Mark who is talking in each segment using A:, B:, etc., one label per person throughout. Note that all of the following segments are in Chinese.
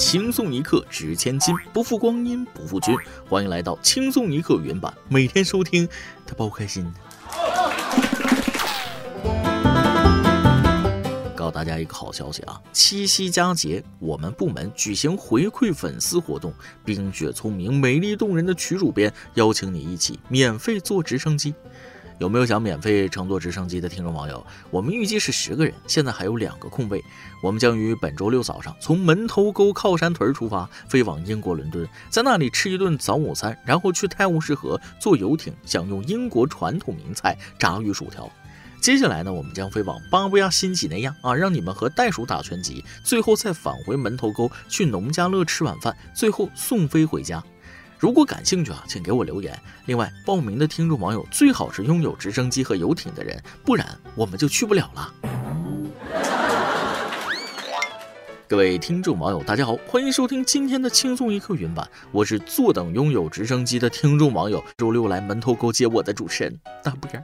A: 轻松一刻值千金，不负光阴不负君。欢迎来到轻松一刻原版，每天收听，他包开心。告诉大家一个好消息啊！七夕佳节，我们部门举行回馈粉丝活动，冰雪聪明、美丽动人的曲主编邀请你一起免费坐直升机。有没有想免费乘坐直升机的听众网友？我们预计是十个人，现在还有两个空位。我们将于本周六早上从门头沟靠山屯出发，飞往英国伦敦，在那里吃一顿早午餐，然后去泰晤士河坐游艇，享用英国传统名菜炸鱼薯条。接下来呢，我们将飞往巴布亚新几内亚啊，让你们和袋鼠打拳击，最后再返回门头沟去农家乐吃晚饭，最后送飞回家。如果感兴趣啊，请给我留言。另外，报名的听众网友最好是拥有直升机和游艇的人，不然我们就去不了了。各位听众网友，大家好，欢迎收听今天的轻松一刻云版，我是坐等拥有直升机的听众网友，周六来门头沟接我的主持人大波儿。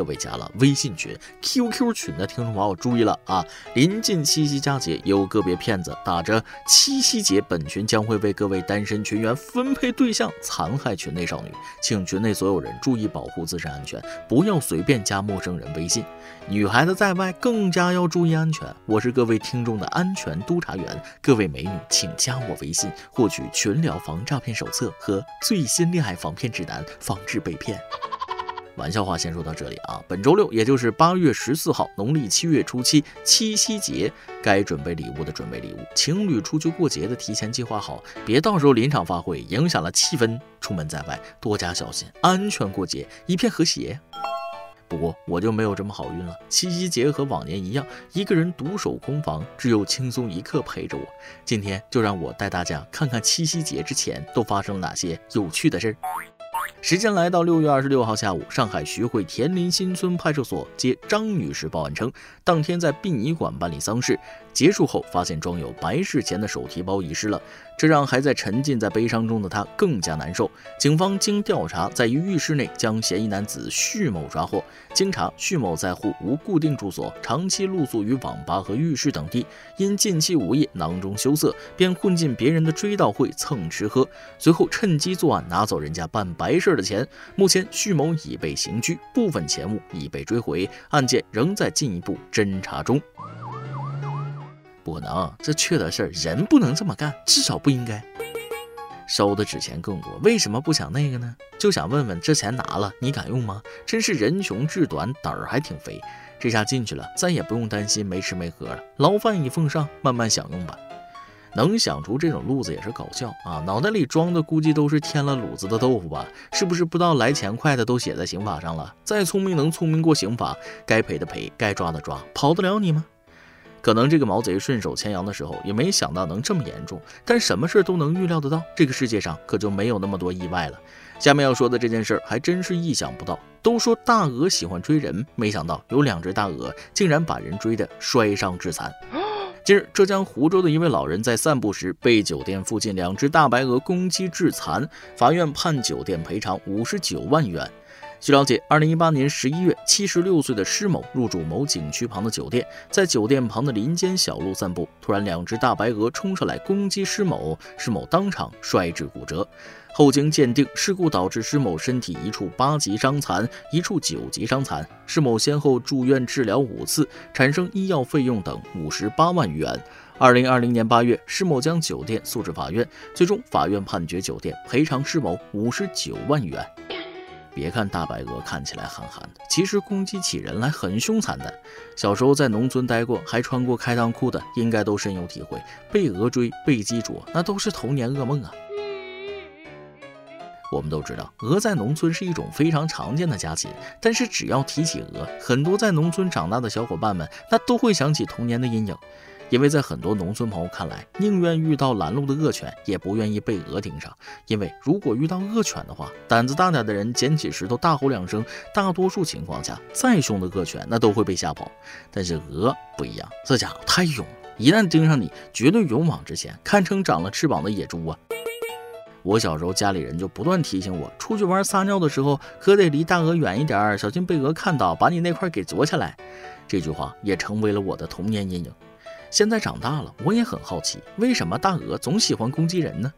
A: 各位加了微信群、QQ 群的听众朋友注意了啊！临近七夕佳节，有个别骗子打着七夕节本群将会为各位单身群员分配对象，残害群内少女，请群内所有人注意保护自身安全，不要随便加陌生人微信。女孩子在外更加要注意安全。我是各位听众的安全督察员，各位美女请加我微信，获取群聊防诈骗手册和最新恋爱防骗指南，防止被骗。玩笑话先说到这里啊！本周六，也就是八月十四号，农历七月初七，七夕节，该准备礼物的准备礼物，情侣出去过节的提前计划好，别到时候临场发挥，影响了气氛。出门在外多加小心，安全过节，一片和谐。不过我就没有这么好运了，七夕节和往年一样，一个人独守空房，只有轻松一刻陪着我。今天就让我带大家看看七夕节之前都发生了哪些有趣的事儿。时间来到六月二十六号下午，上海徐汇田林新村派出所接张女士报案称，当天在殡仪馆办理丧事。结束后，发现装有白事钱的手提包遗失了，这让还在沉浸在悲伤中的他更加难受。警方经调查，在一浴室内将嫌疑男子徐某抓获。经查，徐某在沪无固定住所，长期露宿于网吧和浴室等地。因近期无业囊中羞涩，便混进别人的追悼会蹭吃喝，随后趁机作案，拿走人家办白事的钱。目前，徐某已被刑拘，部分钱物已被追回，案件仍在进一步侦查中。不能，这缺德事儿人不能这么干，至少不应该收的纸钱更多。为什么不想那个呢？就想问问，这钱拿了你敢用吗？真是人穷志短，胆儿还挺肥。这下进去了，再也不用担心没吃没喝了，牢饭已奉上，慢慢享用吧。能想出这种路子也是搞笑啊！脑袋里装的估计都是添了卤子的豆腐吧？是不是不知道来钱快的都写在刑法上了？再聪明能聪明过刑法？该赔的赔，该抓的抓，跑得了你吗？可能这个毛贼顺手牵羊的时候也没想到能这么严重，但什么事都能预料得到，这个世界上可就没有那么多意外了。下面要说的这件事还真是意想不到。都说大鹅喜欢追人，没想到有两只大鹅竟然把人追得摔伤致残。近日，浙江湖州的一位老人在散步时被酒店附近两只大白鹅攻击致残，法院判酒店赔偿五十九万元。据了解，二零一八年十一月，七十六岁的施某入住某景区旁的酒店，在酒店旁的林间小路散步，突然两只大白鹅冲上来攻击施某，施某当场摔至骨折。后经鉴定，事故导致施某身体一处八级伤残，一处九级伤残。施某先后住院治疗五次，产生医药费用等五十八万余元。二零二零年八月，施某将酒店诉至法院，最终法院判决酒店赔偿施某五十九万余元。别看大白鹅看起来憨憨的，其实攻击起人来很凶残的。小时候在农村待过，还穿过开裆裤的，应该都深有体会。被鹅追、被鸡啄，那都是童年噩梦啊。我们都知道，鹅在农村是一种非常常见的家禽，但是只要提起鹅，很多在农村长大的小伙伴们，那都会想起童年的阴影。因为在很多农村朋友看来，宁愿遇到拦路的恶犬，也不愿意被鹅盯上。因为如果遇到恶犬的话，胆子大点的人捡起石头大吼两声，大多数情况下，再凶的恶犬那都会被吓跑。但是鹅不一样，这家伙太勇了，一旦盯上你，绝对勇往直前，堪称长了翅膀的野猪啊！我小时候家里人就不断提醒我，出去玩撒尿的时候可得离大鹅远一点，小心被鹅看到，把你那块给啄下来。这句话也成为了我的童年阴影。现在长大了，我也很好奇，为什么大鹅总喜欢攻击人呢？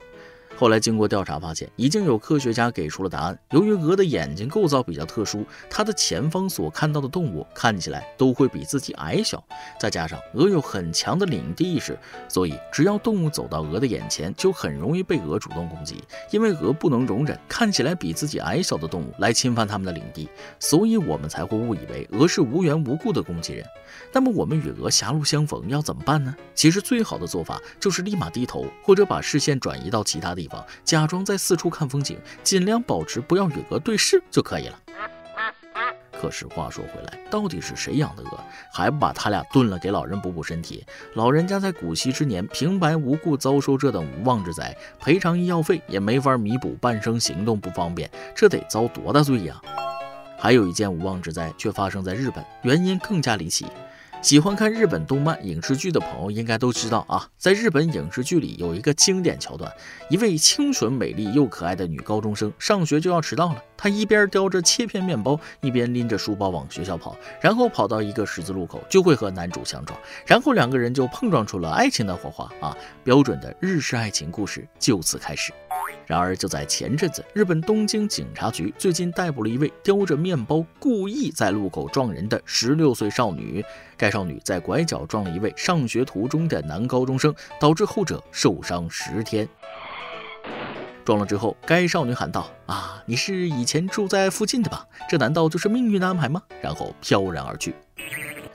A: 后来经过调查发现，已经有科学家给出了答案。由于鹅的眼睛构造比较特殊，它的前方所看到的动物看起来都会比自己矮小。再加上鹅有很强的领地意识，所以只要动物走到鹅的眼前，就很容易被鹅主动攻击。因为鹅不能容忍看起来比自己矮小的动物来侵犯它们的领地，所以我们才会误以为鹅是无缘无故的攻击人。那么我们与鹅狭路相逢要怎么办呢？其实最好的做法就是立马低头，或者把视线转移到其他地地方。假装在四处看风景，尽量保持不要与鹅对视就可以了。可是话说回来，到底是谁养的鹅，还不把他俩炖了给老人补补身体？老人家在古稀之年平白无故遭受这等无妄之灾，赔偿医药费也没法弥补半生行动不方便，这得遭多大罪呀？还有一件无妄之灾却发生在日本，原因更加离奇。喜欢看日本动漫影视剧的朋友应该都知道啊，在日本影视剧里有一个经典桥段，一位清纯美丽又可爱的女高中生上学就要迟到了，她一边叼着切片面包，一边拎着书包往学校跑，然后跑到一个十字路口就会和男主相撞，然后两个人就碰撞出了爱情的火花啊，标准的日式爱情故事就此开始。然而，就在前阵子，日本东京警察局最近逮捕了一位叼着面包故意在路口撞人的十六岁少女。该少女在拐角撞了一位上学途中的男高中生，导致后者受伤十天。撞了之后，该少女喊道：“啊，你是以前住在附近的吧？这难道就是命运的安排吗？”然后飘然而去。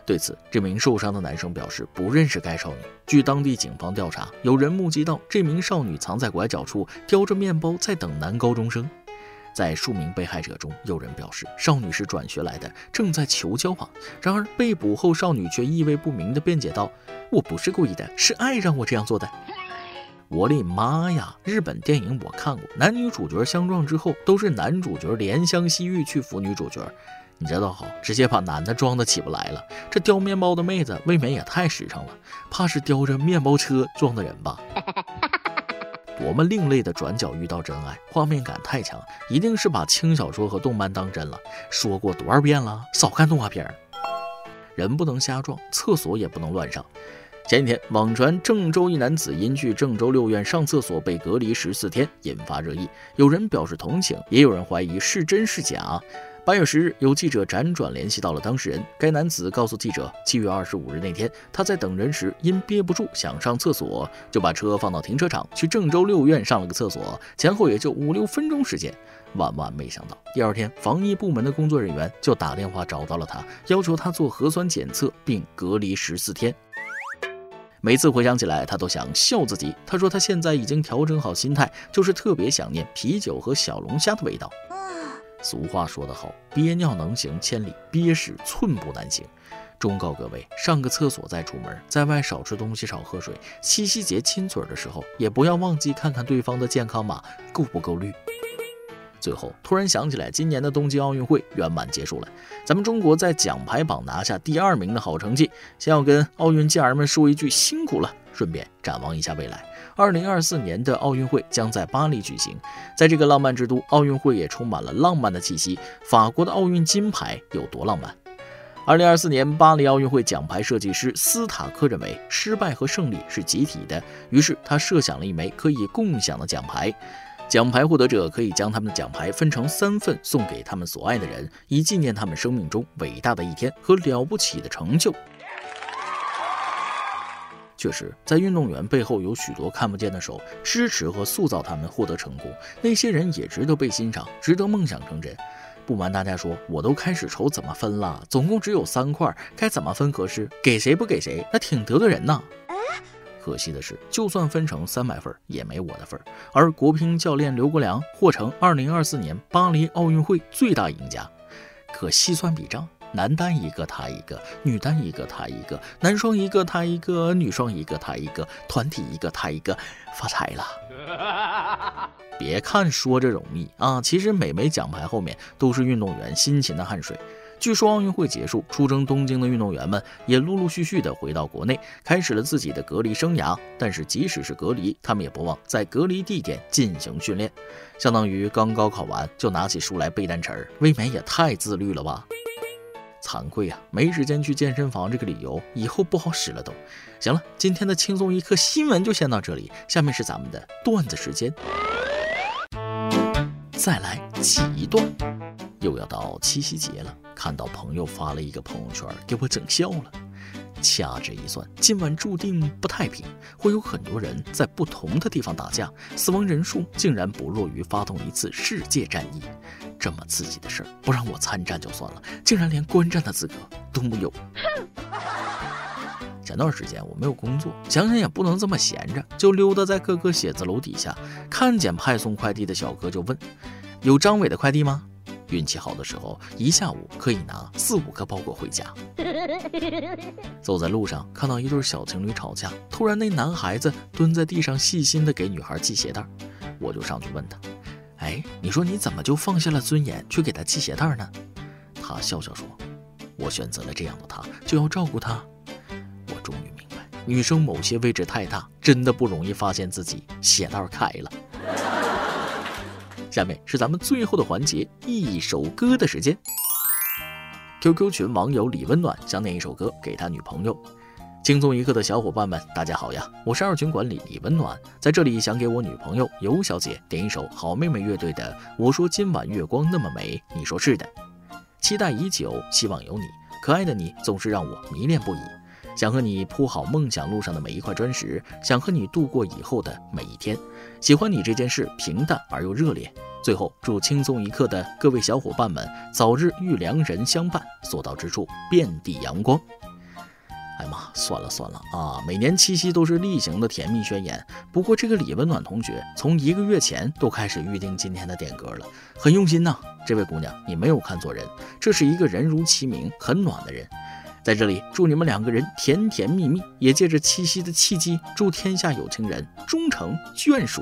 A: 对此，这名受伤的男生表示不认识该少女。据当地警方调查，有人目击到这名少女藏在拐角处，叼着面包在等男高中生。在数名被害者中，有人表示少女是转学来的，正在求交往。然而被捕后，少女却意味不明地辩解道：“我不是故意的，是爱让我这样做的。”我的妈呀！日本电影我看过，男女主角相撞之后，都是男主角怜香惜玉去扶女主角。你这倒好，直接把男的装的起不来了。这叼面包的妹子未免也太实诚了，怕是叼着面包车撞的人吧？多么另类的转角遇到真爱，画面感太强，一定是把轻小说和动漫当真了。说过多少遍了，少看动画片。人不能瞎撞，厕所也不能乱上。前几天网传郑州一男子因去郑州六院上厕所被隔离十四天，引发热议。有人表示同情，也有人怀疑是真是假。八月十日，有记者辗转联系到了当事人。该男子告诉记者，七月二十五日那天，他在等人时因憋不住想上厕所，就把车放到停车场，去郑州六院上了个厕所，前后也就五六分钟时间。万万没想到，第二天防疫部门的工作人员就打电话找到了他，要求他做核酸检测并隔离十四天。每次回想起来，他都想笑自己。他说他现在已经调整好心态，就是特别想念啤酒和小龙虾的味道。俗话说得好，憋尿能行千里，憋屎寸步难行。忠告各位，上个厕所再出门，在外少吃东西，少喝水。七夕节亲嘴的时候，也不要忘记看看对方的健康码够不够绿。最后，突然想起来，今年的东京奥运会圆满结束了，咱们中国在奖牌榜拿下第二名的好成绩，先要跟奥运健儿们说一句辛苦了。顺便展望一下未来，二零二四年的奥运会将在巴黎举行，在这个浪漫之都，奥运会也充满了浪漫的气息。法国的奥运金牌有多浪漫？二零二四年巴黎奥运会奖牌设计师斯塔克认为，失败和胜利是集体的，于是他设想了一枚可以共享的奖牌，奖牌获得者可以将他们的奖牌分成三份，送给他们所爱的人，以纪念他们生命中伟大的一天和了不起的成就。确实，在运动员背后有许多看不见的手支持和塑造他们获得成功，那些人也值得被欣赏，值得梦想成真。不瞒大家说，我都开始愁怎么分了，总共只有三块，该怎么分合适？给谁不给谁？那挺得罪人呐。可惜的是，就算分成三百份，也没我的份。而国乒教练刘国梁或成2024年巴黎奥运会最大赢家。可细算笔账。男单一个他一个，女单一个他一个，男双一个他一个，女双一个他一个，团体一个他一个，发财了！别看说着容易啊，其实每枚奖牌后面都是运动员辛勤的汗水。据说奥运会结束，出征东京的运动员们也陆陆续续的回到国内，开始了自己的隔离生涯。但是即使是隔离，他们也不忘在隔离地点进行训练，相当于刚高考完就拿起书来背单词儿，未免也太自律了吧！惭愧啊，没时间去健身房，这个理由以后不好使了都。行了，今天的轻松一刻新闻就先到这里，下面是咱们的段子时间。再来几段，又要到七夕节了，看到朋友发了一个朋友圈，给我整笑了。掐指一算，今晚注定不太平，会有很多人在不同的地方打架，死亡人数竟然不弱于发动一次世界战役。这么刺激的事儿，不让我参战就算了，竟然连观战的资格都没有。前段时间我没有工作，想想也不能这么闲着，就溜达在各个写字楼底下，看见派送快递的小哥就问：“有张伟的快递吗？”运气好的时候，一下午可以拿四五个包裹回家。走在路上，看到一对小情侣吵架，突然那男孩子蹲在地上，细心的给女孩系鞋带，我就上去问他：“哎，你说你怎么就放下了尊严去给他系鞋带呢？”他笑笑说：“我选择了这样的他，就要照顾他。”我终于明白，女生某些位置太大，真的不容易发现自己鞋带开了。下面是咱们最后的环节，一首歌的时间。QQ 群网友李温暖想点一首歌给他女朋友。轻松一刻的小伙伴们，大家好呀，我是二群管理李温暖，在这里想给我女朋友尤小姐点一首好妹妹乐队的《我说今晚月光那么美》，你说是的。期待已久，希望有你，可爱的你总是让我迷恋不已。想和你铺好梦想路上的每一块砖石，想和你度过以后的每一天。喜欢你这件事平淡而又热烈。最后，祝轻松一刻的各位小伙伴们早日遇良人相伴，所到之处遍地阳光。哎妈，算了算了啊！每年七夕都是例行的甜蜜宣言。不过这个李温暖同学从一个月前都开始预定今天的点歌了，很用心呐。这位姑娘，你没有看错人，这是一个人如其名，很暖的人。在这里，祝你们两个人甜甜蜜蜜，也借着七夕的契机，祝天下有情人终成眷属。